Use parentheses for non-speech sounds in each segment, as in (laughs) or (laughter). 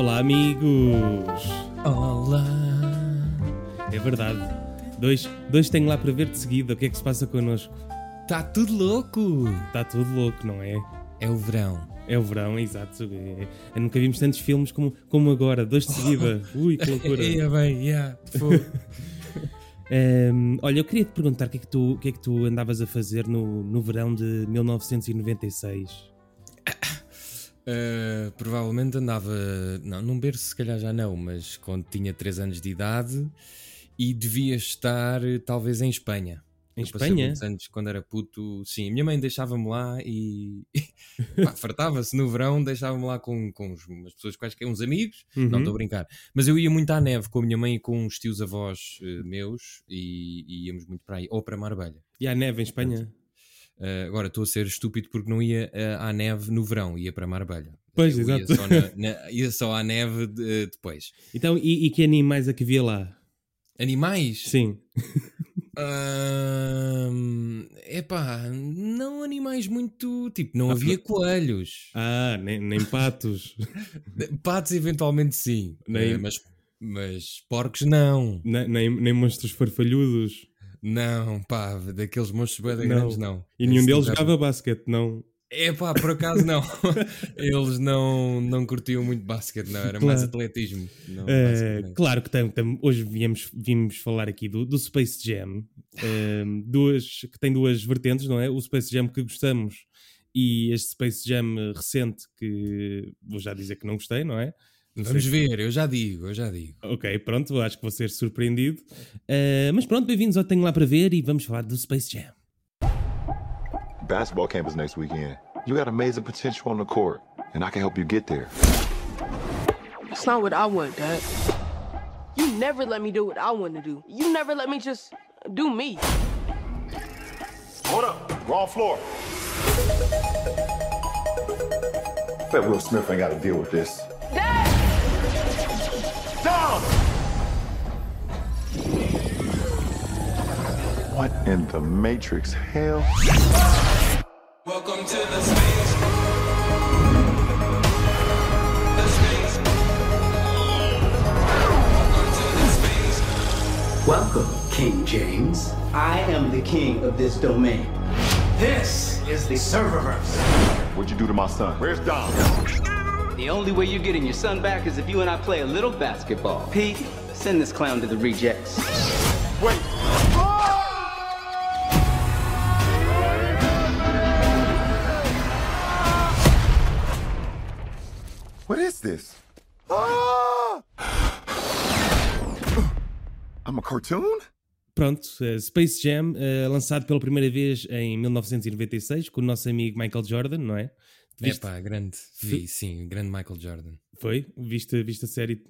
Olá, amigos! Olá! É verdade. Dois, dois tenho lá para ver de seguida. O que é que se passa connosco? Tá tudo louco! Está tudo louco, não é? É o verão. É o verão, exato. É, é, nunca vimos tantos filmes como, como agora, dois de seguida. Ui, que loucura! (laughs) É bem, yeah. (laughs) Ehm, olha, eu queria te perguntar o que é que tu, o que é que tu andavas a fazer no, no verão de 1996. Uh, provavelmente andava, não, num berço se calhar já não, mas quando tinha 3 anos de idade e devia estar eh, talvez em Espanha. Em Eu Espanha? anos quando era puto, sim, a minha mãe deixava-me lá e (laughs) fartava-se no verão, deixava-me lá com, com umas pessoas quaisquer, uns amigos, não Uhum. estou a brincar, mas eu ia muito à neve com a minha mãe e com uns tios avós eh, meus e, e íamos muito para aí, ou para Marbella. E há neve em Espanha? Uh, agora estou a ser estúpido porque não ia uh, à neve no verão, ia para Marbella. Pois, Eu exato. Ia só, na- na- ia só à neve de- depois. Então, e, e que animais é que havia lá? Animais? Sim. Ahm, epá, não animais muito. Tipo, não havia coelhos. Ah, nem, nem patos. (laughs) Patos, eventualmente, sim. Nem- Eh, mas, mas porcos, não. nem, nem, nem monstros farfalhudos. Não, pá, daqueles monstros bem Não. grandes, não. E nenhum Esse deles nunca- jogava basquete, não. É pá, por acaso não. (laughs) Eles não, não curtiam muito basquete, não. Era mais Claro. atletismo. Não, basquete, claro que tam, tam- hoje viemos, vimos falar aqui do, do Space Jam, eh, duas, que tem duas vertentes, não é? O Space Jam que gostamos e este Space Jam recente que vou já dizer que não gostei, não é? Não Vamos sei- ver, eu já digo, eu já digo. Ok, pronto, acho que vou ser surpreendido. Eh, mas pronto, bem-vindos ao Tenho Lá para Ver e vamos falar do Space Jam. Basketball camp is next weekend. You got amazing potential on the court, and I can help you get there. That's not what I want, Dad. You never let me do what I want to do. You never let me just do me. Hold up, wrong floor. Bet Will Smith ain't got to deal with this. Dad! Down! What in the Matrix hell? Welcome to the space. The space. Welcome to the space. Welcome, King James. I am the king of this domain. This is the serververse. What'd you do to my son? Where's Dom? The only way you're getting your son back is if you and I play a little basketball. Pete, send this clown to the rejects. Wait! What is this? Ah! (gasps) I'm a cartoon? Pronto, eh, Space Jam, eh, lançado pela primeira vez em 1996 com o nosso amigo Michael Jordan, não é? É Viste- pá, grande. Vi, sim, grande Michael Jordan. Foi? Viste, viste a série?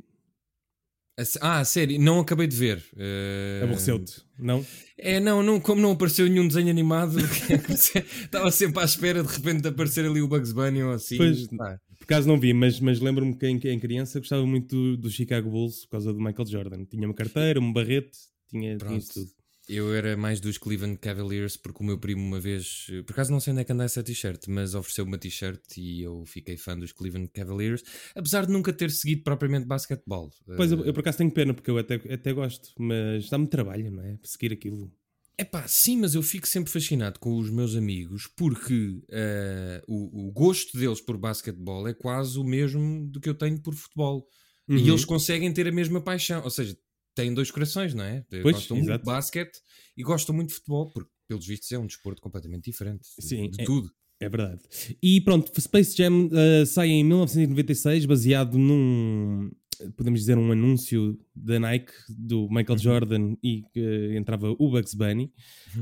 A Ah, sério, não acabei de ver. Eh, Aborreceu-te? Não? É, não, não, como não apareceu nenhum desenho animado, (laughs) (laughs) estava sempre à espera de repente de aparecer ali o Bugs Bunny ou assim. Pois. Pá, Por acaso não vi, mas, mas lembro-me que em, em criança gostava muito do, do Chicago Bulls por causa do Michael Jordan. Tinha uma carteira, um barrete, tinha, tinha isso tudo. Eu era mais dos Cleveland Cavaliers porque o meu primo uma vez, por acaso não sei onde é que anda essa t-shirt, mas ofereceu uma t-shirt e eu fiquei fã dos Cleveland Cavaliers, apesar de nunca ter seguido propriamente basquetebol. Pois eu, Eh, eu por acaso tenho pena porque eu até, até gosto, mas dá-me trabalho, não é? Seguir aquilo. Epá, sim, mas eu fico sempre fascinado com os meus amigos porque eh, o, o gosto deles por basquetebol é quase o mesmo do que eu tenho por futebol. E Uhum. eles conseguem ter a mesma paixão. Ou seja, têm dois corações, não é? Pois, gostam muito exato. de basquete e gostam muito de futebol, porque, pelos vistos, é um desporto completamente diferente. de- Sim, de é- tudo. É verdade. E pronto, Space Jam eh, sai em 1996, baseado num, podemos dizer, um anúncio da Nike, do Michael Jordan, e que entrava o Bugs Bunny.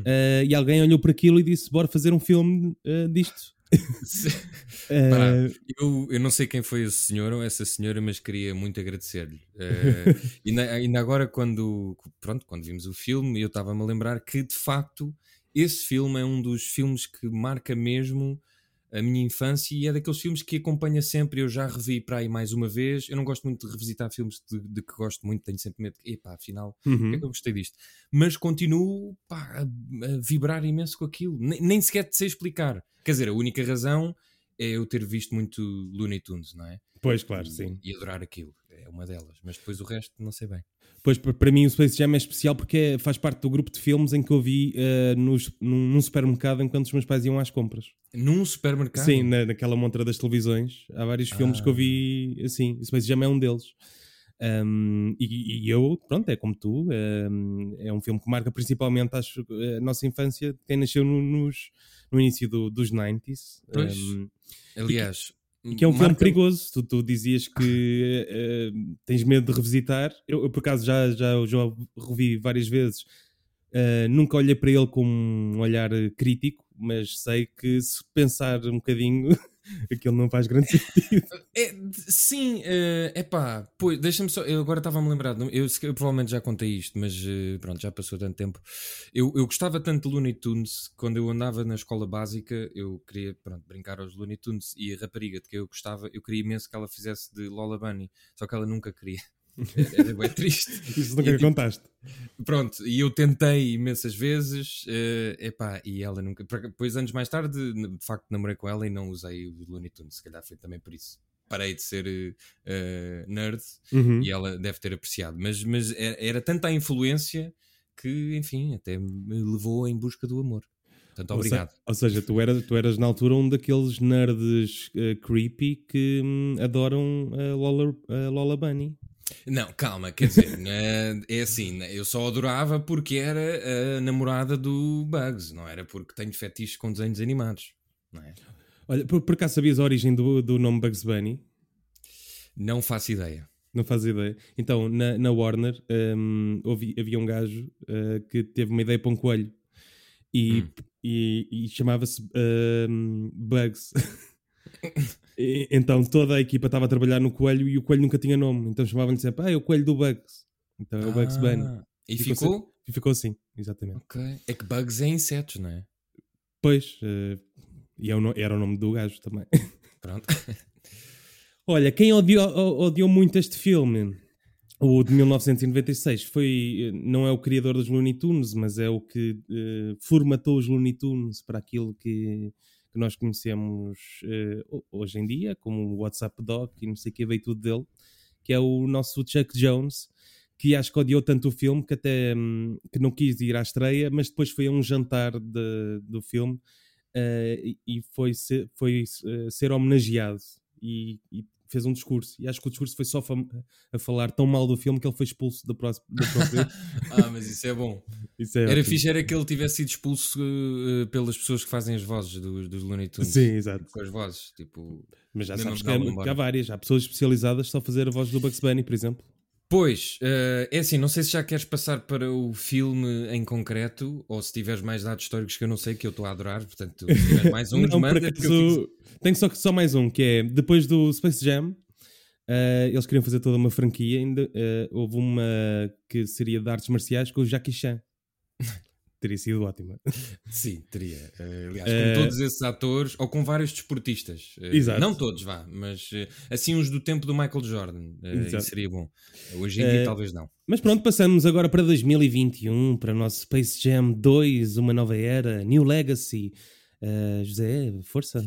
Eh, e alguém olhou para aquilo e disse: Bora fazer um filme eh, disto. (laughs) Pará, eu, eu não sei quem foi esse senhor ou essa senhora, mas queria muito agradecer-lhe. (laughs) Eh, ainda, ainda agora, quando, pronto, quando vimos o filme, eu estava-me a lembrar que, de facto, esse filme é um dos filmes que marca mesmo a minha infância e é daqueles filmes que acompanha sempre. Eu já revi para aí mais uma vez. Eu não gosto muito de revisitar filmes de, de que gosto muito, tenho sempre medo de, epá, afinal, uhum. porque é que eu gostei disto? Mas continuo pá, a, a vibrar imenso com aquilo, nem, nem sequer sei explicar. Quer dizer, a única razão é eu ter visto muito Looney Tunes, não é? Pois, claro, e, sim. e adorar aquilo. É uma delas. Mas depois o resto não sei bem. Pois, pa- para mim o Space Jam é especial porque é- faz parte do grupo de filmes em que eu vi eh, nos- num, num supermercado enquanto os meus pais iam às compras. Num supermercado? Sim, na, naquela montra das televisões. Há vários filmes que eu vi assim. O Space Jam é um deles. Um, e, e eu, pronto, é como tu. um, é um filme que marca principalmente acho, a nossa infância. Quem nasceu no, nos, no início do- dos 90s. Pois. um, Aliás, e que é um filme marca- perigoso. Tu, tu dizias que (laughs) eh, tens medo de revisitar. Eu, eu, por acaso, já, já, já revi várias vezes. Eh, nunca olhei para ele com um olhar crítico, mas sei que se pensar um bocadinho, (laughs) aquilo não faz grande (laughs) sentido. É, sim, é epá, pois, deixa-me só, eu agora estava-me a lembrar, não- eu, eu provavelmente já contei isto, mas eh, pronto, já passou tanto tempo. Eu, eu gostava tanto de Looney Tunes, quando eu andava na escola básica, eu queria, pronto, brincar aos Looney Tunes, e a rapariga de que eu gostava, eu queria imenso que ela fizesse de Lola Bunny, só que ela nunca queria. Era, era bem triste. (laughs) Isso nunca E, me tipo, contaste. Pronto, e eu tentei imensas vezes, eh, epá, e ela nunca. Depois, anos mais tarde, de facto, namorei com ela e não usei o Looney Tunes, se calhar foi também por isso. Parei de ser eh, nerd Uhum. e ela deve ter apreciado, mas, mas era, era tanta a influência que, enfim, até me levou em busca do amor. Portanto, Ou se- obrigado. Ou seja, tu eras, tu eras na altura um daqueles nerds eh, creepy que hum, adoram a Lola, a Lola Bunny. Não, calma, quer dizer, eh, é assim, né, eu só adorava porque era a namorada do Bugs, não era porque tenho fetiche com desenhos animados, não é? Olha, por, por acaso sabias a origem do, do nome Bugs Bunny? Não faço ideia. Não faz ideia. Então, na, na Warner, hum, houve- havia um gajo uh, que teve uma ideia para um coelho e, Hum. e, e chamava-se hum, Bugs. (laughs) E- então, toda a equipa estava a trabalhar no coelho e o coelho nunca tinha nome. Então, chamavam-lhe sempre, ah, é o coelho do Bugs. Então, é o Bugs Bunny. Ah, E Ficou ficou? E ficou assim, exatamente. Ok. É que bugs é insetos, não é? Pois, uh, e é era o nome do gajo também. (laughs) Pronto. (laughs) Olha, quem odiou, odiou muito este filme, o de 1996, foi, não é o criador dos Looney Tunes, mas é o que eh, formatou os Looney Tunes para aquilo que, que nós conhecemos ho- hoje em dia, como o WhatsApp Doc e não sei o que veio tudo dele, que é o nosso Chuck Jones, que acho que odiou tanto o filme que até hum, que não quis ir à estreia, mas depois foi a um jantar de- do filme eh, e- foi, ser, foi eh, ser homenageado. E, e fez um discurso. E acho que o discurso foi só a falar tão mal do filme que ele foi expulso da, pró- da própria. (laughs) ah, mas isso é bom. (laughs) Isso é Era ótimo. fixe era que ele tivesse sido expulso eh, pelas pessoas que fazem as vozes dos, dos Looney Tunes. Sim, exato. Com as vozes, tipo... Mas já sabes que, é- que há várias. Há pessoas especializadas só a fazer a voz do Bugs Bunny, por exemplo. Pois, eh, é assim, não sei se já queres passar para o filme em concreto ou se tiveres mais dados históricos que eu não sei, que eu estou a adorar, portanto, se (laughs) mais um, não, manda acaso, tenho só, só mais um, que é depois do Space Jam, eh, eles queriam fazer toda uma franquia. Ainda, eh, houve uma que seria de artes marciais com o Jackie Chan. Teria sido ótima. (laughs) Sim, teria. Eh, aliás, Eh, com todos esses atores, ou com vários desportistas. Eh, Exato. Não todos, vá, mas eh, assim uns do tempo do Michael Jordan. eh, seria bom. Hoje em dia Eh, talvez não. Mas pronto, passamos agora para 2021, para o nosso Space Jam 2, uma nova era, New Legacy. Eh, José, força.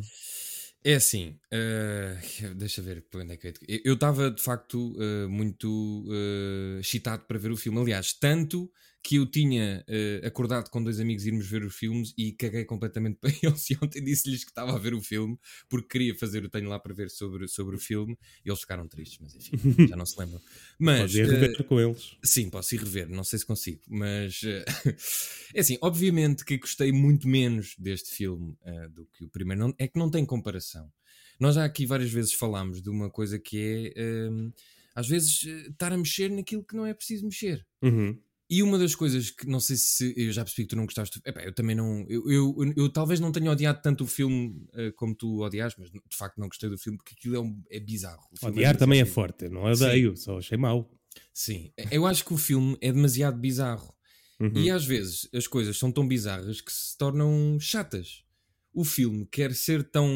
É assim, eh, (laughs) deixa ver por onde é que eu Eu estava de facto eh, muito eh, excitado para ver o filme. Aliás, tanto que eu tinha eh, acordado com dois amigos irmos ver os filmes e caguei completamente (laughs) para eles. E ontem disse-lhes que estava a ver o filme porque queria fazer o tenho lá para ver sobre, sobre o filme. E eles ficaram tristes, mas enfim, (laughs) já não se lembram. Mas, Podes ir rever com eles. Sim, posso ir rever, não sei se consigo, mas eh, (laughs) é assim, obviamente que gostei muito menos deste filme do que o primeiro, não, é que não tem comparação. Nós já aqui várias vezes falámos de uma coisa que é eh, às vezes estar a mexer naquilo que não é preciso mexer. Uhum. E uma das coisas que não sei se eu já percebi que tu não gostaste, epá, eu também não, eu, eu, eu talvez não tenha odiado tanto o filme eh, como tu odiaste, mas de facto não gostei do filme porque aquilo é, um- é bizarro. Filme Odiar também é forte, não odeio, só achei mau. Sim, eu acho que o filme é demasiado bizarro. Uhum. E às vezes as coisas são tão bizarras que se tornam chatas. O filme quer ser tão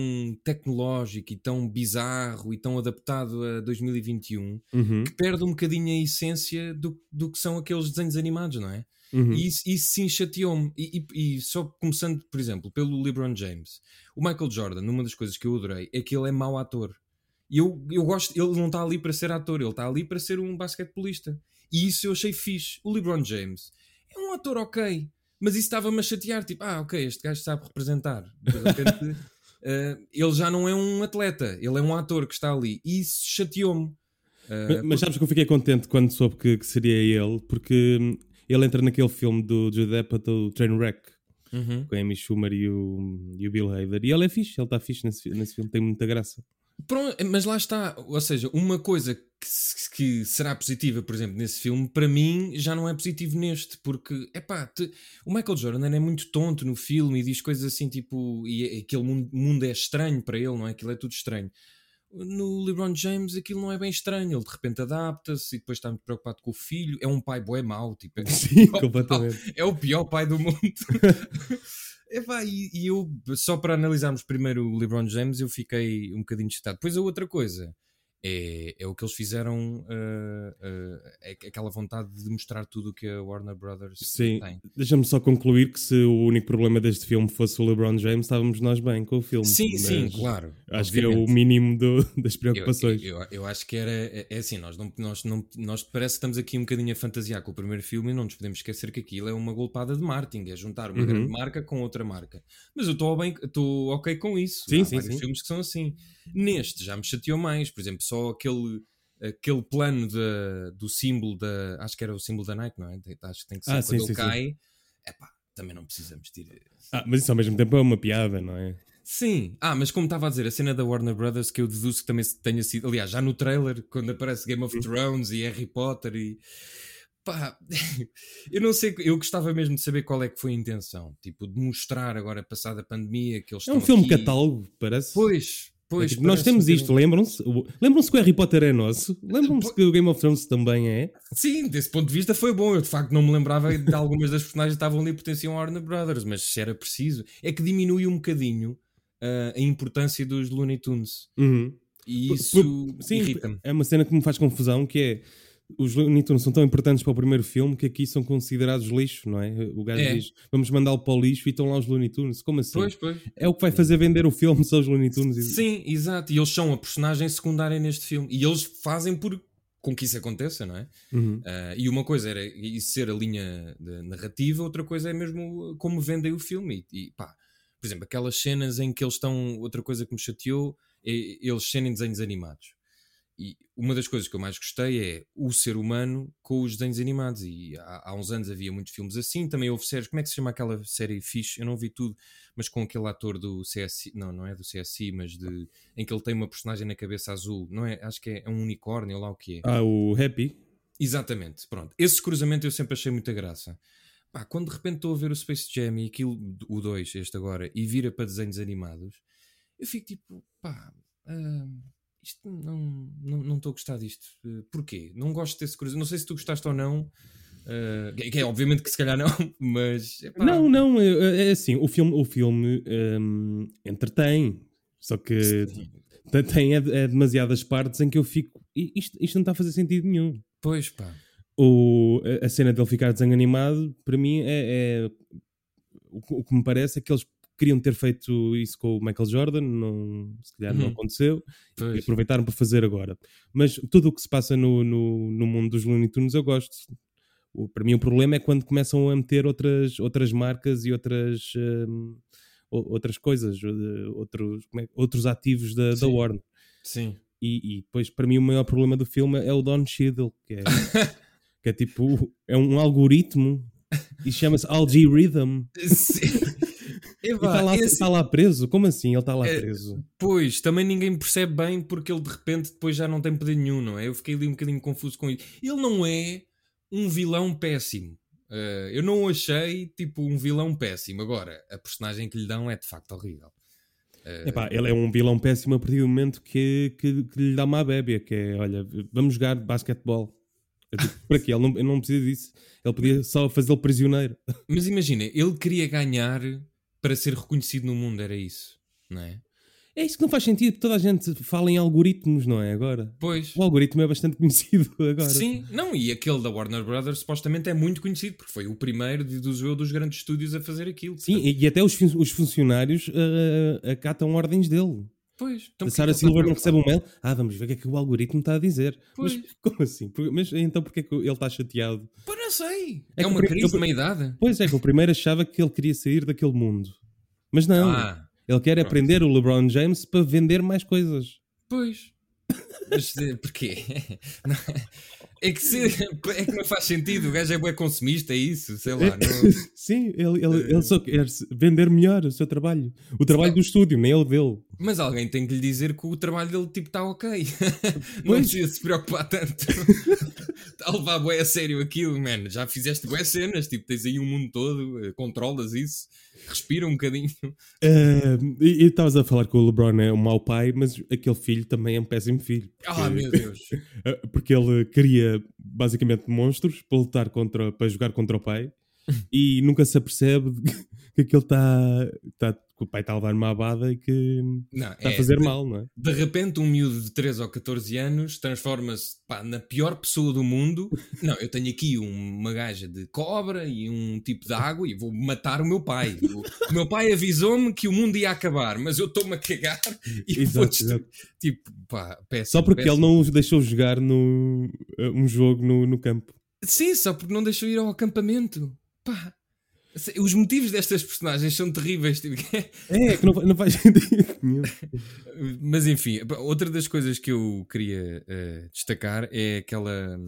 tecnológico e tão bizarro e tão adaptado a 2021 Uhum. que perde um bocadinho a essência do, do que são aqueles desenhos animados, não é? Uhum. E isso, isso sim chateou-me. E, e- e só começando, por exemplo, pelo LeBron James. O Michael Jordan, uma das coisas que eu adorei é que ele é mau ator. E eu, eu gosto, ele não está ali para ser ator, ele está ali para ser um basquetebolista. E isso eu achei fixe. O LeBron James é um ator ok, mas isso estava-me a chatear. Tipo, ah, ok, este gajo sabe representar. De repente, (laughs) eh, ele já não é um atleta, ele é um ator que está ali. E isso chateou-me. Eh, Mas, mas sabes que eu fiquei contente quando soube que, que seria ele, porque hum, ele entra naquele filme do Judd Apatow, Trainwreck, Uhum. com a Amy Schumer e o, e o Bill Hader. E ele é fixe, ele está fixe nesse, nesse filme, tem muita graça. Pronto, mas lá está, ou seja, uma coisa que, que será positiva, por exemplo, nesse filme, para mim já não é positivo neste, porque epá, te- o Michael Jordan é muito tonto no filme e diz coisas assim tipo, e é- aquele mundo, mundo é estranho para ele, não é? Aquilo é tudo estranho. No LeBron James aquilo não é bem estranho, ele de repente adapta-se e depois está muito preocupado com o filho, é um pai bué mau, tipo, é, (laughs) Sim, completamente. é o pior pai do mundo. (laughs) Epá, e, e eu, só para analisarmos primeiro o LeBron James, eu fiquei um bocadinho excitado. Depois a outra coisa é, é o que eles fizeram, ah, ah, é aquela vontade de mostrar tudo o que a Warner Brothers Sim, tem. deixa-me só concluir que se o único problema deste filme fosse o LeBron James, estávamos nós bem com o filme. Sim, Mas sim, claro. Acho que é o obviamente. mínimo do- (laughs) das Eu, preocupações. eu, eu acho que era. É, é assim, nós, não, nós, não, nós parece que estamos aqui um bocadinho a fantasiar com o primeiro filme e não nos podemos esquecer que aquilo é uma golpada de marketing, é juntar uma Uhum. grande marca com outra marca. Mas eu estou ok com isso. Sim, Há sim, vários sim. filmes que são assim. Neste já me chateou mais, por exemplo, só aquele. Aquele plano da- do símbolo da. Acho que era o símbolo da Nike, não é? Acho que tem que ser Ah, quando sim, ele sim, sim. cai. Epá, também não precisamos tirar. Ah, mas isso ao mesmo tempo é uma piada, não é? Sim. Ah, mas como estava a dizer, a cena da Warner Brothers que eu deduzo que também tenha sido. Aliás, já no trailer, quando aparece Game of Thrones e Harry Potter e. Pá, (laughs) eu não sei, eu gostava mesmo de saber qual é que foi a intenção. Tipo, de mostrar agora, passada a pandemia, que eles É um filme aqui. catálogo, parece. Pois, É pois. tipo, nós temos um isto, lembram-se? Lembram-se que o Harry Potter é nosso? Lembram-se que o Game of Thrones também é? Sim, desse ponto de vista foi bom. Eu de facto não me lembrava de algumas das personagens que estavam ali e pertenciam a Warner Brothers, mas se era preciso. É que diminui um bocadinho ah, a importância dos Looney Tunes. Uhum. E isso irrita-me. é uma cena que me faz confusão, que é os Looney Tunes são tão importantes para o primeiro filme que aqui são considerados lixo, não é? O gajo É. diz, vamos mandá-lo para o lixo e estão lá os Looney Tunes. Como assim? Pois, pois. É o que vai fazer vender o filme, são os Looney Tunes. Sim, exato. E eles são a personagem secundária neste filme. E eles fazem por com que isso aconteça, não é? Uhum. Ah, e uma coisa era isso ser a linha de narrativa, outra coisa é mesmo como vendem o filme. E, e, pá, por exemplo, aquelas cenas em que eles estão. Outra coisa que me chateou é eles serem desenhos animados. E uma das coisas que eu mais gostei é o ser humano com os desenhos animados. E há, há uns anos havia muitos filmes assim. Também houve séries. Como é que se chama aquela série fixe? Eu não vi tudo, mas com aquele ator do CSI. Não, não é do CSI, mas de, em que ele tem uma personagem na cabeça azul. Não é? Acho que é, é um unicórnio, ou lá o que é. Ah, o Happy. Exatamente, pronto. Esse cruzamento eu sempre achei muita graça. Pá, quando de repente estou a ver o Space Jam e aquilo, o 2, este agora, e vira para desenhos animados, eu fico tipo, pá, ah, isto não não não estou a gostar disto. Eh, Porquê? Não gosto desse cruzamento. Não sei se tu gostaste ou não. ah, que é obviamente que se calhar não, (laughs) mas epá, Não, não, é, é assim, o filme, o filme hum, entretém, só que te- tem é, é demasiadas partes em que eu fico, "I- isto, isto não está a fazer sentido nenhum. Pois pá. O, a- a cena dele ficar desenho animado, para mim, é, é- o, o que me parece é que eles queriam ter feito isso com o Michael Jordan, não, se calhar não Uhum. aconteceu, e Pois. aproveitaram para fazer agora. Mas tudo o que se passa no, no, no mundo dos Looney Tunes eu gosto. O, para mim o problema é quando começam a meter outras, outras marcas e outras, hum, outras coisas, outros, é- outros ativos da, da Sim. Warner. Sim. E, e depois, para mim, o maior problema do filme é o Don Cheadle, que é, (laughs) que é tipo, é um algoritmo e chama-se (laughs) Algorithm. Sim. E está lá, Esse- tá lá preso? Como assim ele está lá É, preso? Pois, também ninguém percebe bem porque ele de repente depois já não tem poder nenhum, não é? Eu fiquei ali um bocadinho confuso com isso. Ele não é um vilão péssimo. Eh, eu não o achei tipo um vilão péssimo. Agora, a personagem que lhe dão é de facto horrível. Eh, Epá, ele é um vilão péssimo a partir do momento que, que, que lhe dá uma bébia, que é, olha, vamos jogar basquetebol. Eu digo, para quê? Ele não, ele não precisa disso. Ele podia só fazê-lo prisioneiro. Mas imagina, ele queria ganhar para ser reconhecido no mundo, era isso, não é? É isso que não faz sentido, porque toda a gente fala em algoritmos, não é? Agora. Pois. O algoritmo é bastante (laughs) conhecido agora. Sim, não, e aquele da Warner Brothers supostamente é muito conhecido, porque foi o primeiro de- dos, dos grandes estúdios a fazer aquilo. Sim, e, e até os, os funcionários ah, acatam ordens dele. Pois. Então a Sarah Silver não recebe um mail. Ah, vamos ver o que é que o algoritmo está a dizer. Mas Pois. como assim? Mas então porquê que ele está chateado? Pô, não sei. É É, uma o pri- crise de eu- meia-idade. Pois é, que o primeiro achava que ele queria sair daquele mundo. Mas não. Ah, ele quer pronto. aprender o LeBron James para vender mais coisas. pois. Mas eh, porquê? Não, É que, se, é que não faz sentido. O gajo é bué consumista, é isso? Sei lá. não- (laughs) Sim, ele, ele, ele só quer vender melhor o seu trabalho. O trabalho do estúdio, nem ele dele. Mas alguém tem que lhe dizer que o trabalho dele tipo está ok. (laughs) Não Pois. precisa se preocupar tanto. Está (laughs) a levar bué a sério aquilo, man. Já fizeste bué cenas, tipo, tens aí o mundo todo, eh, controlas isso, respira um bocadinho. Ah, e estavas a falar que o LeBron é um mau pai, mas aquele filho também é um péssimo filho. Ah, meu Deus. (laughs) Ah, Porque ele cria basicamente monstros para lutar contra, para jogar contra o pai (laughs) e nunca se apercebe que aquele está, está que o pai está a levar uma abada e que Não, está é, a fazer de, mal, não é? De repente, um miúdo de 13 ou 14 anos transforma-se na pior pessoa do mundo. (laughs) Não, eu tenho aqui um- uma gaja de cobra e um tipo de água e vou matar o meu pai. O, meu pai avisou-me que o mundo ia acabar, mas eu estou-me a cagar e vou Exato. Tipo, pá, péssimo. Só porque ele não os deixou jogar no, ah, um jogo no, no campo. Sim, só porque não deixou ir ao acampamento. Pá. Os motivos destas personagens são terríveis. Tipo, (laughs) É, que não, não faz sentido nenhum. Mas enfim, outra das coisas que eu queria eh, destacar é aquela.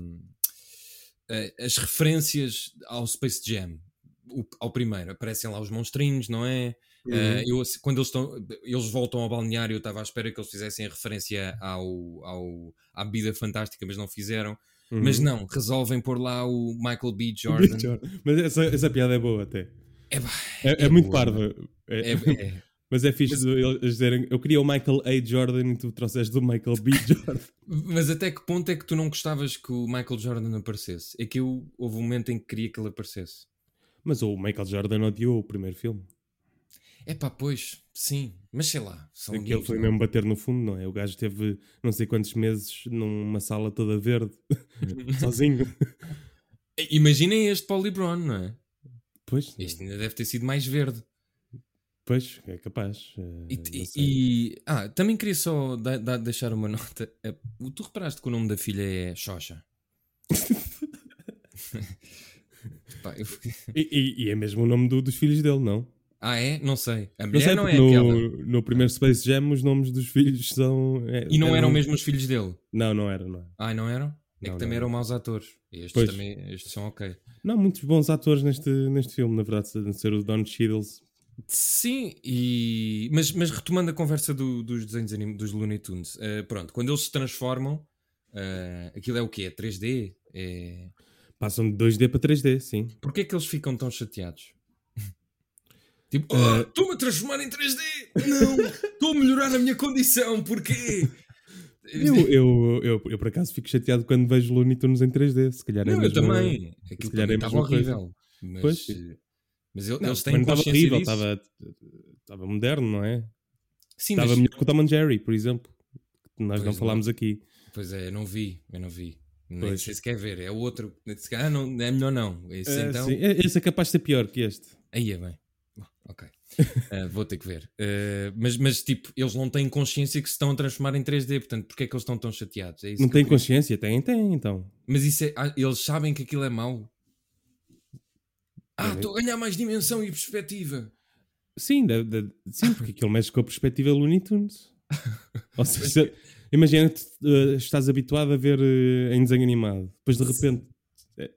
eh, as referências ao Space Jam. O- ao primeiro, aparecem lá os monstrinhos, não é? Eh, eu, quando eles, estão, eles voltam ao balneário, eu estava à espera que eles fizessem a referência ao, ao, à bebida fantástica, mas não fizeram. Uhum. Mas não, resolvem pôr lá o Michael B. (laughs) Jordan. Mas essa, essa piada é boa até. É, É, é é muito boa. parva. É- é- (laughs) é- Mas é fixe de eles dizerem eu queria o Michael A. Jordan e tu trouxeste o Michael B. (laughs) Jordan. Mas até que ponto é que tu não gostavas que o Michael Jordan aparecesse? É que eu houve um momento em que queria que ele aparecesse. Mas o Michael Jordan odiou o primeiro filme. É pá, pois, sim, mas sei lá. São Aquele amigos, foi não? mesmo bater no fundo, não é? O gajo teve não sei quantos meses numa sala toda verde, (laughs) sozinho. Imaginem este Paul LeBron, não é? Pois, Este ainda deve ter sido mais verde. pois é capaz. eh, E, e- ah, também queria só da- da- deixar uma nota. Eh, Tu reparaste que o nome da filha é Xoxa? (laughs) (laughs) Pá, eu E, e- e é mesmo o nome do- dos filhos dele, não? Ah, é? Não sei. A Não mulher sei, não, é aquela. no, no primeiro Space Jam os nomes dos filhos são. é, E não eram mesmo os filhos dele? Não, não eram, não. Ah, não eram? É Não, que também não. eram maus atores. Estes Pois. também estes são ok. Não, muitos bons atores neste, neste filme, na verdade, a ser o Don Cheadles. Sim, e... mas, mas retomando a conversa do- dos desenhos anim- dos Looney Tunes, eh, pronto, quando eles se transformam, eh, aquilo é o quê? É 3D? É... Passam de 2D para 3D, sim. Porquê é que eles ficam tão chateados? Tipo, Eh, "Ah, estou-me a transformar em 3D! Não! Estou a melhorar a minha condição, porquê? Eu, eu, eu, eu, por acaso fico chateado quando vejo Looney Tunes em 3D. Se calhar é Não, eu também. Aquilo calhar é estava horrível. Mas, Pois. mas ele- Não, eles também têm não estava horrível, estava, estava moderno, não é? Sim, Estava mas... melhor que o Tom and Jerry, por exemplo. que Nós Pois não não. falámos aqui. Pois é, eu não vi, eu não vi. Nem Pois. sei se quer ver. É o outro. Calhar não, é melhor não. Esse Eh, então. sim, eh, Esse é capaz de ser pior que este. Aí é bem. Ok. (laughs) Eh, vou ter que ver. Eh, mas, mas, tipo, eles não têm consciência que se estão a transformar em 3D. Portanto, porquê é que eles estão tão chateados? É Não queria- consciência? Tem, tem, então. Mas isso é. ah, Eles sabem que aquilo é mau. Ah, estou a ganhar mais dimensão e perspectiva. Sim, deve- deve- sim porque aquilo mexe com a perspectiva Looney Tunes. (laughs) Ou seja, imagina que eh, estás habituado a ver eh, em desenho animado. Depois de repente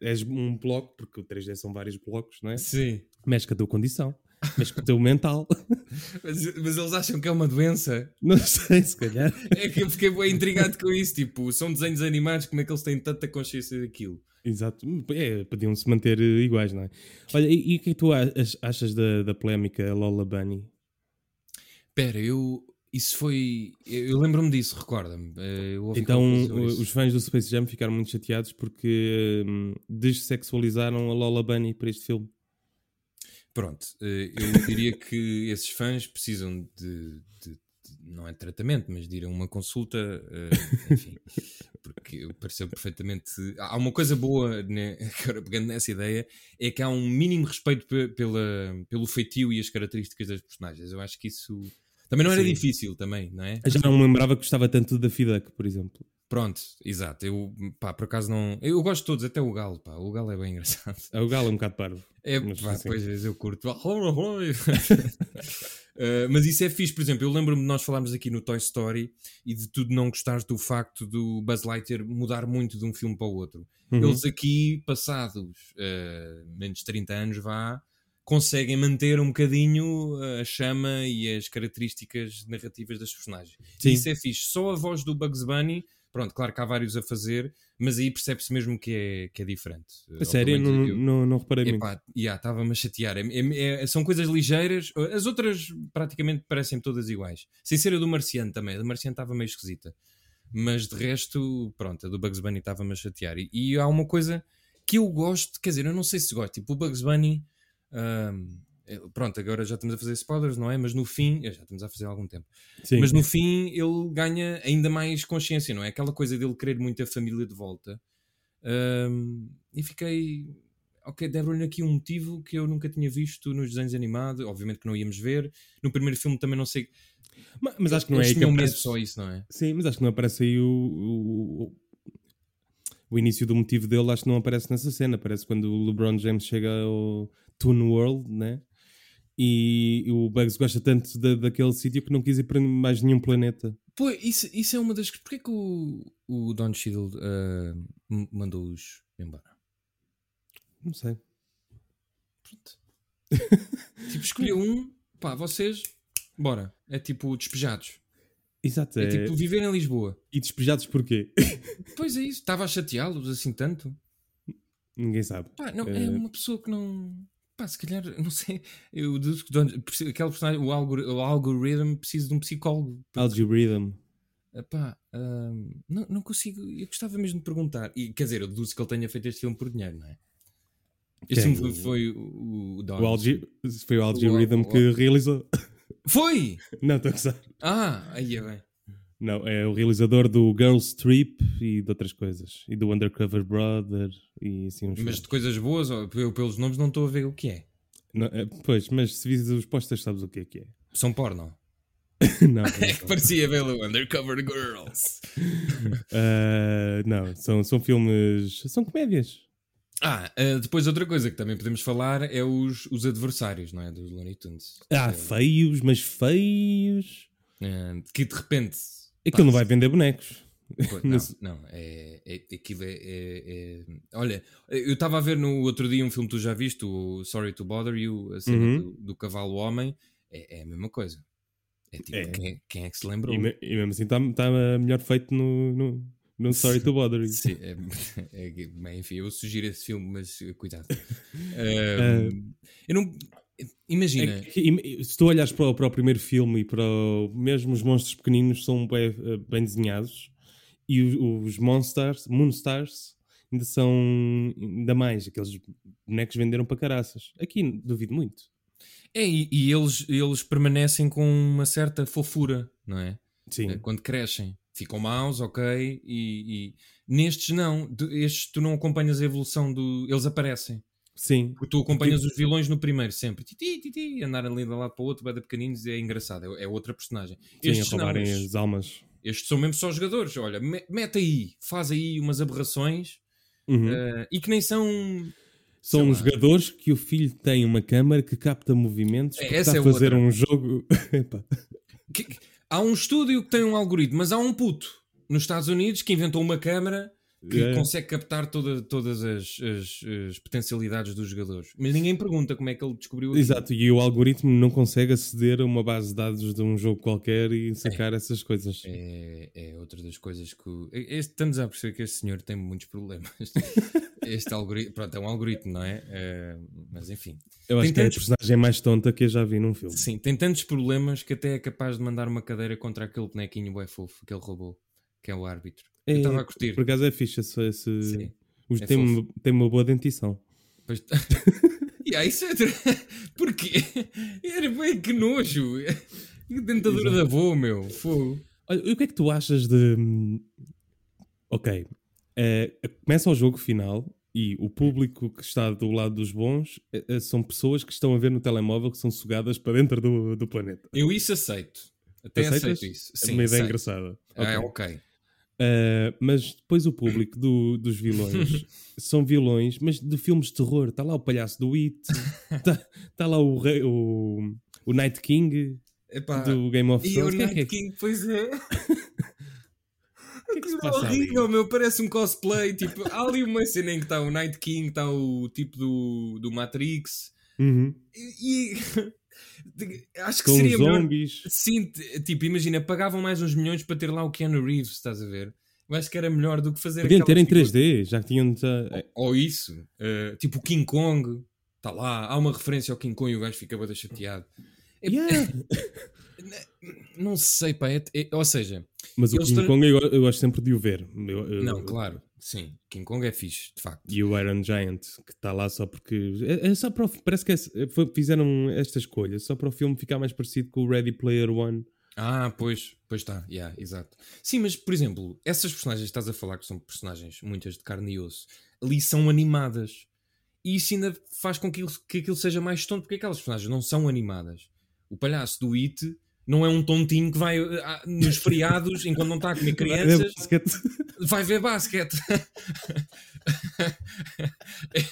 és um bloco, porque o 3D são vários blocos, não é? Sim. Mexe com a tua condição, mexe com o teu mental. (laughs) Mas, mas eles acham que é uma doença. Não sei, se calhar. (laughs) É que eu fiquei bem intrigado com isso. Tipo, são desenhos animados, como é que eles têm tanta consciência daquilo? Exato. É, podiam se manter eh, iguais, não é? Olha, e, e o que é que tu ach- achas da, da polémica Lola Bunny? Pera, eu. Isso foi. Eu lembro-me disso, recorda-me. Eh, Então, os fãs do Space Jam ficaram muito chateados porque hum, dessexualizaram a Lola Bunny para este filme. Pronto, eh, eu (laughs) diria que esses fãs precisam de, de- de- não é tratamento, mas de ir a uma consulta, eh, enfim, (laughs) porque pareceu perfeitamente. Há uma coisa boa, né, (laughs) agora pegando nessa ideia, é que há um mínimo respeito pe- pela, pelo feitio e as características das personagens. Eu acho que isso Também não era Sim. difícil, também, não é? Eu já não me lembrava que gostava tanto da Duck, por exemplo. Pronto, exato. Eu, pá, por acaso não. Eu gosto de todos, até o Galo, pá. O Galo é bem engraçado. O Galo é um bocado parvo. É, Mas, pá, sim. pois eu curto. Uh, (laughs) mas isso é fixe, por exemplo, eu lembro-me de nós falarmos aqui no Toy Story e de tu não gostares do facto do Buzz Lightyear mudar muito de um filme para o outro. Uhum. Eles aqui, passados uh, menos de 30 anos, vá, conseguem manter um bocadinho a chama e as características narrativas das personagens. Sim. Isso é fixe. Só a voz do Bugs Bunny, pronto, claro que há vários a fazer, mas aí percebe-se mesmo que é, que é diferente. A sério, não, eu- não, não reparei muito. Epá, yeah, estava-me a chatear. É- é- é- são coisas ligeiras. As outras praticamente parecem todas iguais. Sem ser a do Marciano também. A do Marciano estava meio esquisita. Mas de resto, pronto, a do Bugs Bunny estava-me a chatear. E, e há uma coisa que eu gosto, quer dizer, eu não sei se gosto. Tipo, o Bugs Bunny. é- pronto, agora já estamos a fazer spoilers, não é? Mas no fim, já estamos a fazer há algum tempo. Sim. Mas no fim ele ganha ainda mais consciência, não é? Aquela coisa dele querer muito a família de volta. Ahm, e fiquei. Ok, deram-lhe aqui um motivo que eu nunca tinha visto nos desenhos animados. Obviamente que não íamos ver. No primeiro filme também não sei. Ma- Mas, acho que não é aí que aparece... só isso, não é? Sim, mas acho que não aparece aí o, o, o- o início do motivo dele, acho que não aparece nessa cena. Aparece quando o LeBron James chega ao Toon World, né? E o Bugs gosta tanto da- daquele sítio que não quis ir para mais nenhum planeta. Pô, isso, isso é uma das. Porquê que o, o Don Cheadle m- mandou-os embora? Não sei. (laughs) Tipo, escolheu um, pá, vocês, bora. É tipo despejados. Exato. É, É tipo viver em Lisboa. E despejados porquê? (laughs) Pois é isso, estava a chateá-los assim tanto. Ninguém sabe. Pá, não, Eh, é uma pessoa que não. Pá, se calhar, não sei. Eu deduzo que aquele personagem, o, algor, o algoritmo, precisa de um psicólogo. Algorithm. Epá, ahm, não, não consigo. Eu gostava mesmo de perguntar. E quer dizer, eu deduzo que ele tenha feito este filme por dinheiro, não é? Este Quem? filme foi, o, o Don. O algi... Foi o Algorithm que realizou. Foi! (laughs) Não, estou a gozar. Ah, aí é bem. Não, é o realizador do Girls Trip e de outras coisas. E do Undercover Brother e assim uns Mas de coisas boas, eu pelos nomes não estou a ver o que é. Não, é, pois, mas se vis os posters sabes o que é que é. São porno. (laughs) (laughs) não, É que parecia vê-lo Undercover Girls. Ah, (laughs) não, são, são filmes. São comédias. Ah, ah, depois outra coisa que também podemos falar é os, os adversários, não é? Dos Looney Tunes. Ah, feios, mas feios. ah, que de repente. Aquilo não vai vender bonecos. Não, (laughs) não, é, é, aquilo é, é- é- Olha, eu estava a ver no outro dia um filme que tu já viste, o Sorry to Bother You, a cena Uhum. do, do cavalo homem, é, é a mesma coisa. É tipo, É. Quem, é- quem é que se lembrou? E, me- e mesmo assim está melhor feito no, no, no (laughs) Sorry to Bother You. Sim, (laughs) bem, enfim, eu sugiro esse filme, mas cuidado. Ahm, eu não. Imagina. É que, se tu olhas para o, para o primeiro filme e para o- mesmo os monstros pequeninos são bem, bem desenhados e os, os Monstars, Moonstars ainda são ainda mais, aqueles bonecos venderam para caraças. Aqui duvido muito. É, e, e eles, eles permanecem com uma certa fofura, não é? Sim. Eh, Quando crescem. Ficam maus, ok, e, e nestes não. Estes tu não acompanhas a evolução do. Eles aparecem. Sim. Porque tu acompanhas os vilões no primeiro, sempre. Titi, titi, andar ali de um lado para o outro, bada pequeninos, é engraçado. É, é outra personagem. Sim, a Estes não, roubarem estes- as almas. Estes são mesmo só jogadores. Olha, me- mete aí, faz aí umas aberrações Uhum. eh, e que nem são. São lá. jogadores que o filho tem uma câmara que capta movimentos É, essa está a é fazer outra. um jogo. (laughs) Que- há um estúdio que tem um algoritmo, mas há um puto nos Estados Unidos que inventou uma câmara que É. consegue captar toda- todas as, as- as potencialidades dos jogadores. Mas ninguém pergunta como é que ele descobriu aquilo. Exato, e o algoritmo não consegue aceder a uma base de dados de um jogo qualquer e sacar essas coisas. É, é outra das coisas que. Este, estamos a perceber que este senhor tem muitos problemas. (laughs) Este algoritmo, pronto, é um algoritmo, não é? Eh, mas enfim. Eu acho Tem que é a tantos- personagem mais tonta que eu já vi num filme. Sim, tem tantos problemas que até é capaz de mandar uma cadeira contra aquele bonequinho bué fofo que ele roubou, que é o árbitro. Eu É, estava a curtir. Por acaso é esse. esse- Sim, os- é tem, uma- tem uma boa dentição. Pois... (laughs) e aí, isso é... (laughs) Porquê? Era bem que nojo. Que dentadura de avô, meu. Fogo. Olha, e o que é que tu achas de. Ok. eh, começa o jogo final e o público que está do lado dos bons eh, são pessoas que estão a ver no telemóvel que são sugadas para dentro do, do planeta. Eu isso aceito. Até Aceitas? aceito isso. É Sim, uma ideia sei. engraçada. É, Ok. Uh, mas depois o público do- dos vilões (laughs) são vilões, mas de filmes de terror. Está lá o palhaço do It, está (laughs) tá lá o, rei- o, o Night King Epá, do Game of E o Thrones. É que Night é que- King, pois é. (laughs) que é que se é ali? horrível, meu. Parece um cosplay. Tipo, há ali uma cena em que está o Night King, está o tipo do, do Matrix. Uhum. E. e- acho que Com seria melhor. zombies. Sim, t- tipo, imagina, pagavam mais uns milhões para ter lá o Keanu Reeves, estás a ver? Eu acho que era melhor do que fazer Podiam ter em aquelas figuras- 3D, já tinham. Já... Ou isso. eh, tipo o King Kong. Está lá. Há uma referência ao King Kong e o gajo fica bada chateado. É- Yeah. (laughs) Não sei, pá. é- é- ou seja, Mas o King estão- Kong eu, eu gosto sempre de o ver. Eu- eu- não, claro. Sim, King Kong é fixe, de facto. E o Iron Giant, que está lá só porque. É, é só para o- Parece que é- foi- fizeram esta escolha só para o filme ficar mais parecido com o Ready Player One. Ah, pois, pois está, yeah, exato. Sim, mas por exemplo, essas personagens que estás a falar, que são personagens muitas de carne e osso, ali são animadas. E isso ainda faz com que, aquilo- que aquilo seja mais tonto, porque aquelas personagens não são animadas. O palhaço do It não é um tontinho que vai ah, nos feriados, enquanto não está a comer crianças, vai ver basquete. (laughs)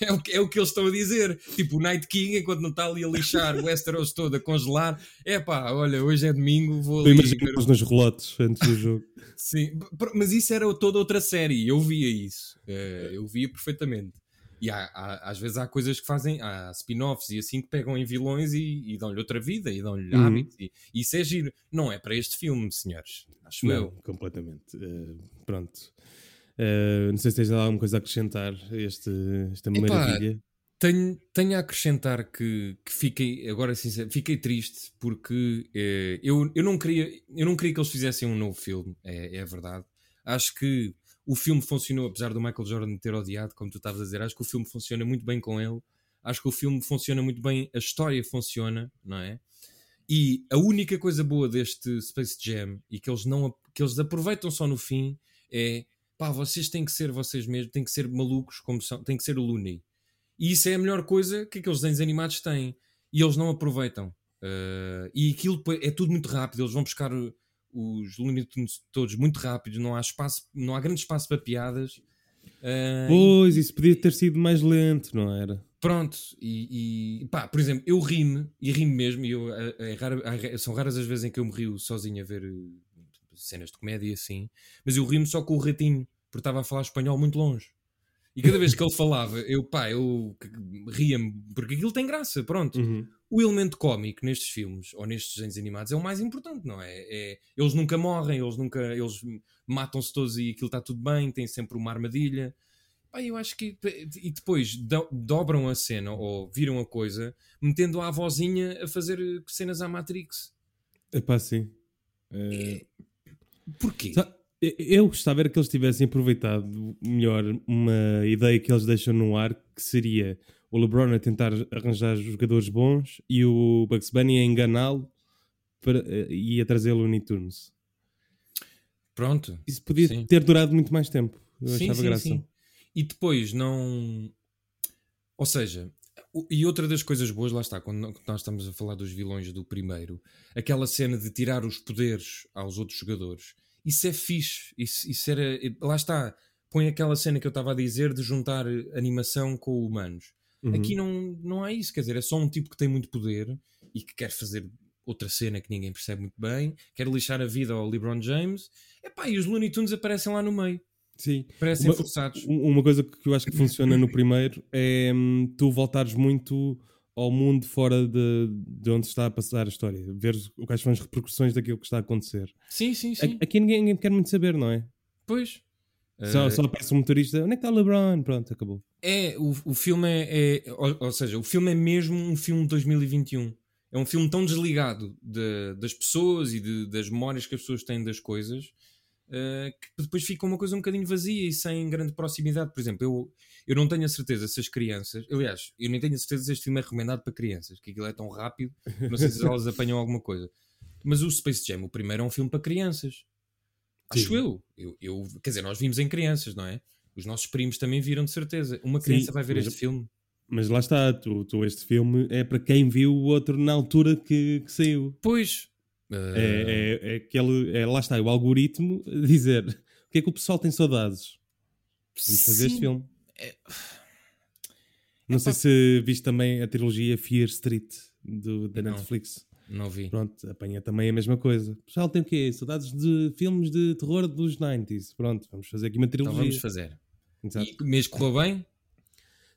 é, o que, é o que eles estão a dizer. Tipo, o Night King, enquanto não está ali a lixar o Westeros todo a congelar, é pá, olha, hoje é domingo, vou ali. eles nos relotes antes do jogo. Sim, mas isso era toda outra série, eu via isso, Eh, eu via perfeitamente. E há, há- às vezes há coisas que fazem, há spin-offs e assim que pegam em vilões e, e dão-lhe outra vida e dão-lhe Uhum. hábitos. E, isso é giro. Não é para este filme, senhores. Acho Não, eu. completamente. Eh, pronto. Eh, não sei se tens alguma coisa a acrescentar a este, esta Epá, maravilha. Tenho, tenho a acrescentar que, que fiquei, agora sincero, fiquei triste porque eh, eu, eu, não queria, eu não queria que eles fizessem um novo filme, é, é verdade. Acho que o filme funcionou, apesar do Michael Jordan ter odiado, como tu estavas a dizer, acho que o filme funciona muito bem com ele. Acho que o filme funciona muito bem, a história funciona, não é? E a única coisa boa deste Space Jam e que eles não que eles aproveitam só no fim é pá, vocês têm que ser vocês mesmos, têm que ser malucos como são, têm que ser o Looney. E isso é a melhor coisa que aqueles desenhos animados têm. E eles não aproveitam. Uh, e aquilo é tudo muito rápido. Eles vão buscar os Tunes todos muito rápidos. Não há espaço, não há grande espaço para piadas. Uh, Pois, isso podia ter sido mais lento, não era? Pronto, e, e, pá, por exemplo, eu ri-me, e ri-me mesmo, e eu, é, é raro- há- são raras as vezes em que eu me rio sozinho a ver eh, cenas de comédia assim, mas eu ri-me só com o ratinho, porque estava a falar espanhol muito longe. E cada vez que ele falava, eu, pá, eu ria-me, porque aquilo tem graça, pronto. Uhum. O elemento cómico nestes filmes, ou nestes desenhos animados, é o mais importante, não é? É- eles nunca morrem, eles nunca, eles matam-se todos e aquilo está tudo bem, tem sempre uma armadilha. Pá, eu acho que. E depois do- dobram a cena ou viram a coisa, metendo a avózinha a fazer cenas à Matrix. Epá, sim. Eh, Porquê? Eu gostava era que eles tivessem aproveitado melhor uma ideia que eles deixam no ar, que seria o LeBron a tentar arranjar jogadores bons e o Bugs Bunny a enganá-lo eh, e a trazer o Looney Tunes. Pronto. Isso podia Sim. ter durado muito mais tempo. Eu Sim, achava sim, graça. sim. E depois não. Ou seja, e outra das coisas boas, lá está, quando nós estamos a falar dos vilões do primeiro, aquela cena de tirar os poderes aos outros jogadores, isso é fixe. Isso, isso era. Lá está, põe aquela cena que eu estava a dizer de juntar animação com humanos. Uhum. Aqui não, não há isso, quer dizer, é só um tipo que tem muito poder e que quer fazer outra cena que ninguém percebe muito bem, quer lixar a vida ao LeBron James, Epá, e os Looney Tunes aparecem lá no meio, Sim. parecem Uma- forçados. Um- Uma coisa que eu acho que funciona no primeiro é hum, tu voltares muito ao mundo fora de, de onde está a passar a história, ver quais são as repercussões daquilo que está a acontecer. Sim, sim, sim. Aqui ninguém, ninguém quer muito saber, não é? Pois. Só, Eh, só aparece um motorista, onde é que está o LeBron? Pronto, acabou. É, o, o filme é, é- ou, ou seja, o filme é mesmo um filme de 2021. É um filme tão desligado de- das pessoas e de- das memórias que as pessoas têm das coisas eh, que depois fica uma coisa um bocadinho vazia e sem grande proximidade. Por exemplo, eu, eu não tenho a certeza se as crianças, aliás, eu nem tenho a certeza se este filme é recomendado para crianças, que aquilo é tão rápido, não sei se (laughs) elas apanham alguma coisa. Mas o Space Jam, o primeiro, é um filme para crianças. Acho eu. eu. Eu, Quer dizer, nós vimos em crianças, não é? Os nossos primos também viram de certeza. Uma criança Sim, vai ver mas- este filme. Mas lá está, tu, tu este filme é para quem viu o outro na altura que, que saiu. Pois, Uh, É, é, é aquele, é, lá está, o algoritmo dizer o que é que o pessoal tem saudades. Vamos fazer este sim. filme. É- Não sei se viste também a trilogia Fear Street do, da Não. Netflix. Não vi. Pronto, apanha também a mesma coisa. O pessoal tem o quê? Saudades de filmes de terror dos 90s. Pronto, vamos fazer aqui uma Então trilogia. vamos fazer. Exato. E mês correu bem?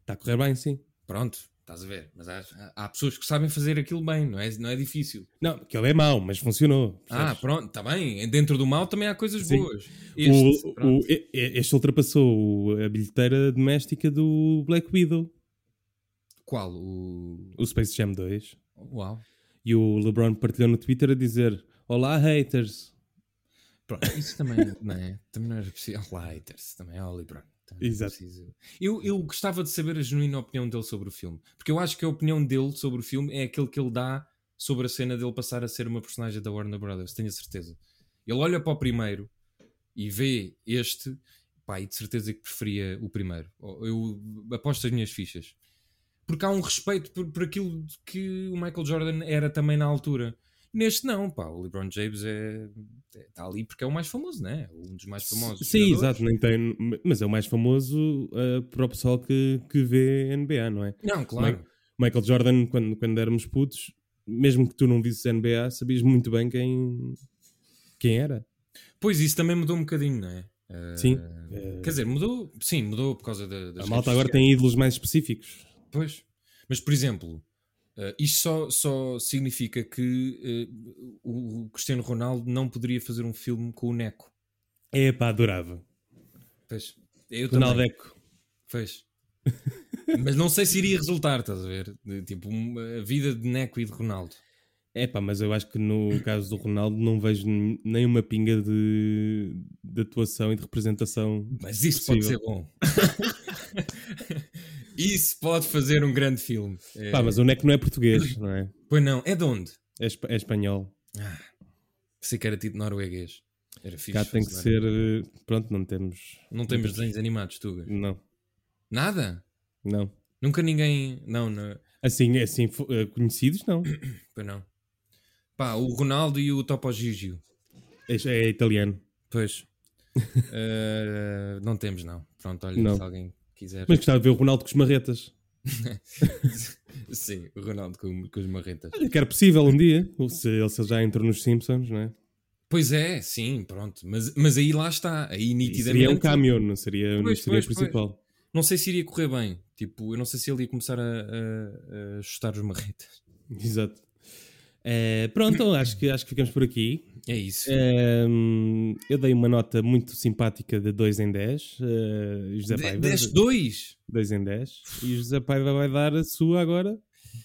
Está a correr bem, sim. Pronto, estás a ver. Mas há, há pessoas que sabem fazer aquilo bem, não é, não é difícil. Não, ele é mau, mas funcionou. Ah, percebes? pronto, está bem. Dentro do mal também há coisas Sim. boas. O- Este, o, e- este ultrapassou o- a bilheteira doméstica do Black Widow, Qual? O. o Space Jam 2. Uau. E o LeBron partilhou no Twitter a dizer: Olá, haters. Pronto, isso também não é? Também não era preciso. Lá, haters, também é não é Exato. Eu, eu gostava de saber a genuína opinião dele sobre o filme. Porque eu acho que a opinião dele sobre o filme é aquele que ele dá sobre a cena dele passar a ser uma personagem da Warner Brothers, tenho a certeza. Ele olha para o primeiro e vê este, pá, e de certeza que preferia o primeiro. Eu aposto as minhas fichas. Porque há um respeito por, por aquilo que o Michael Jordan era também na altura. Neste não, pá, o LeBron James é, está ali porque é o mais famoso, né? Um dos mais famosos. Sim, jogadores. exato, nem tem, mas é o mais famoso uh, para o pessoal que, que vê NBA, não é? Não, claro. Mi- Michael Jordan, quando, quando éramos putos, mesmo que tu não visses NBA, sabias muito bem quem, quem era. Pois isso também mudou um bocadinho, não é? Eh, Sim. Quer dizer, mudou, sim, mudou por causa da, a malta agora tem ídolos mais específicos. Pois. Mas, por exemplo, eh, isto só, só significa que eh, o Cristiano Ronaldo não poderia fazer um filme com o Neco. É pá, adorava. Pois. Eu também. Ronaldeco. Pois. (laughs) Mas não sei se iria resultar, estás a ver? Tipo, uma- a vida de Neco e de Ronaldo. É pá, mas eu acho que no caso do Ronaldo não vejo nem uma pinga de, de atuação e de representação. Mas isso pode ser possível. bom. (laughs) isso pode fazer um grande filme. É, Pá, mas o Neco não é português, não é? Pois não, é de onde? É, espa- é espanhol. Sei que era tipo norueguês. Era fixe. Cá tem que ser. eh, Pronto, não temos. Não temos desenhos animados, Tuga. Não, Nada? não. Nunca ninguém. Não, não. Assim, assim fo- eh, conhecidos, não. (coughs) Pois não. Pá, o Ronaldo e o Topo Gigio. É, é italiano. Pois. (laughs) Eh, não temos, não. Pronto, olha, Não. se alguém quiser. Mas gostava de ver o Ronaldo com os marretas. (laughs) Sim, o Ronaldo com, com as marretas. Olha, que era possível um dia. Se ele, já entrou nos Simpsons, não é? Pois é, sim, pronto. Mas, mas aí lá está. Aí E nitidamente. seria um cameo, não seria, não Pois, seria pois, o principal. Não sei se iria correr bem. Tipo, eu não sei se ele ia começar a, a, a ajustar os marretas. (laughs) Exato. Eh, pronto, acho que, acho que ficamos por aqui. É isso. Ehm, eu dei uma nota muito simpática de 2 em 10. eh, José Paiva, Deste dois. 2 em 10. E o José Paiva vai dar a sua agora.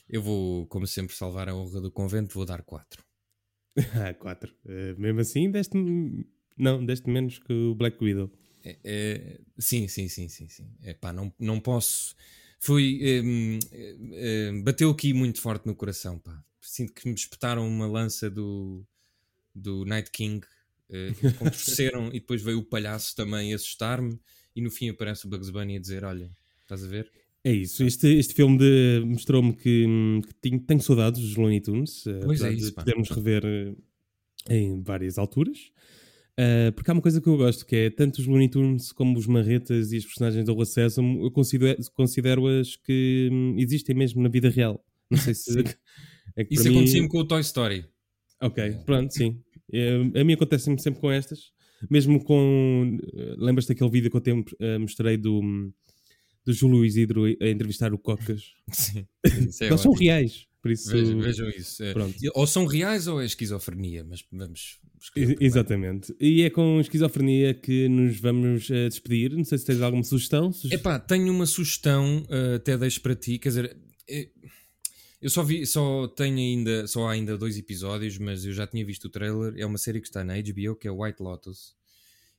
Eu vou, como sempre, salvar a honra do convento. Vou dar quatro. (laughs) Ah, 4. mesmo assim, deste. Não, deste menos que o Black Widow. É, é, sim, sim, sim, sim, sim. É pá, não, não posso. Foi. hum, eh, eh, bateu aqui muito forte no coração, pá. Sinto que me espetaram uma lança do, do Night King, eh, e contorceram (laughs) e depois veio o palhaço também assustar-me. E no fim aparece o Bugs Bunny a dizer: Olha, estás a ver? É isso. Este, este filme mostrou-me que, que tenho saudades dos Looney Tunes. eh, Pois é isso, de podermos rever eh, em várias alturas. Uh, porque há uma coisa que eu gosto, que é tanto os Looney Tunes como os Marretas e as personagens da Rua Sésamo, eu considero- considero-as que hum, existem mesmo na vida real. Não sei (laughs) se... é que Isso para mim- acontecia-me com o Toy Story. Ok, pronto, sim. Eh, a mim acontece-me sempre com estas. Mesmo com... eh, Lembras-te daquele vídeo que eu te eh, mostrei do, do Júlio Isidro a entrevistar o Cocas? (laughs) Sim. É são reais, por isso... Vejam, vejam isso. É, Pronto. Ou são reais ou é esquizofrenia, mas vamos. Exatamente. E é com esquizofrenia que nos vamos eh, despedir. Não sei se tens alguma sugestão. Suge- Epá, tenho uma sugestão, uh, até deixo para ti, quer dizer, eu só vi, só tenho ainda, só há ainda dois episódios, mas eu já tinha visto o trailer, é uma série que está na HBO, que é White Lotus,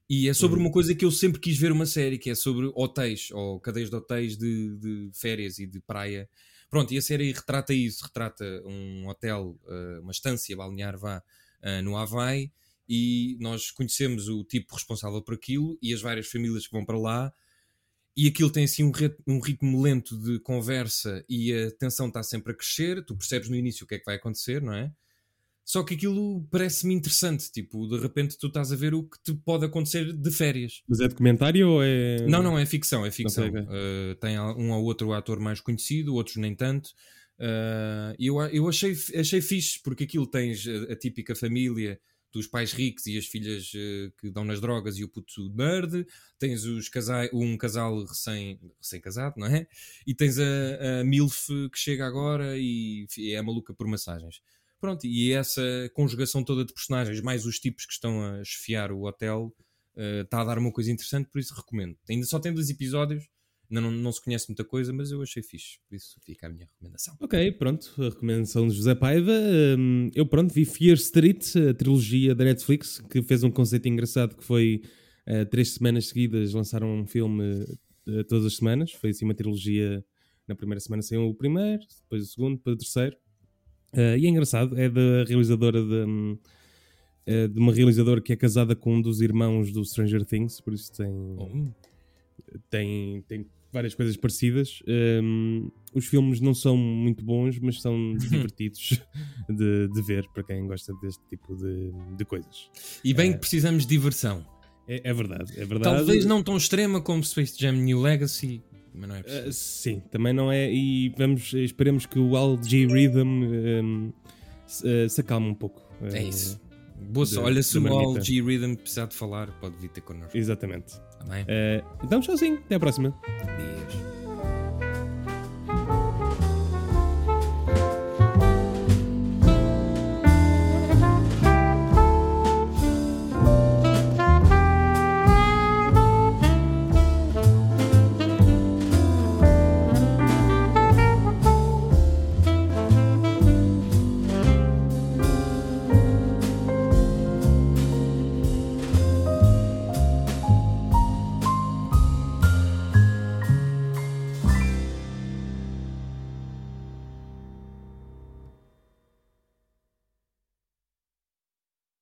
e é sobre uma coisa que eu sempre quis ver uma série, que é sobre hotéis, ou cadeias de hotéis de, de férias e de praia. Pronto, e a série retrata isso, retrata um hotel, uh, uma estância balnear, vá, uh, no Havaí, e nós conhecemos o tipo responsável por aquilo e as várias famílias que vão para lá, e aquilo tem assim um, um ritmo lento de conversa e a tensão está sempre a crescer. Tu percebes no início o que é que vai acontecer, não é? Só que aquilo parece-me interessante. Tipo, de repente tu estás a ver o que te pode acontecer de férias. Mas é documentário ou é. Não, não, é ficção, é ficção. Uh, tem um ou outro ator mais conhecido, outros nem tanto. Uh, eu eu achei, achei fixe, porque aquilo tens a, a típica família dos pais ricos e as filhas uh, que dão nas drogas e o puto nerd. Tens os casai, um casal recém, recém-casado, não é? E tens a, a MILF que chega agora e é maluca por massagens. Pronto, e essa conjugação toda de personagens, mais os tipos que estão a esfiar o hotel, uh, está a dar uma coisa interessante, por isso recomendo. Ainda só tem dois episódios, ainda não, não se conhece muita coisa, mas eu achei fixe, por isso fica a minha recomendação. Ok, pronto, a recomendação de José Paiva. Hum, eu, pronto, vi Fear Street, a trilogia da Netflix, que fez um conceito engraçado que foi eh, três semanas seguidas lançaram um filme eh, todas as semanas. Foi assim uma trilogia. Na primeira semana saiu o primeiro, depois o segundo, depois o terceiro. Eh, e é engraçado, é da realizadora de, hum, de uma realizadora que é casada com um dos irmãos do Stranger Things, por isso tem Oh, tem, tem várias coisas parecidas. Hum, os filmes não são muito bons, mas são (laughs) divertidos de, de ver para quem gosta deste tipo de, de coisas. E bem que precisamos de diversão. É, é verdade, é verdade. Talvez não tão extrema como Space Jam New Legacy, mas não é Uh, preciso. sim, também não é. E vamos, esperemos que o Al G Rhythm hum, se, uh, se acalme um pouco. é Uh, isso. Boa de- sorte. Olha, se de o marmita. All G Rhythm precisar de falar, pode vir ter connosco. Exatamente. Tá bem? Uh, então, tchauzinho. Até à próxima.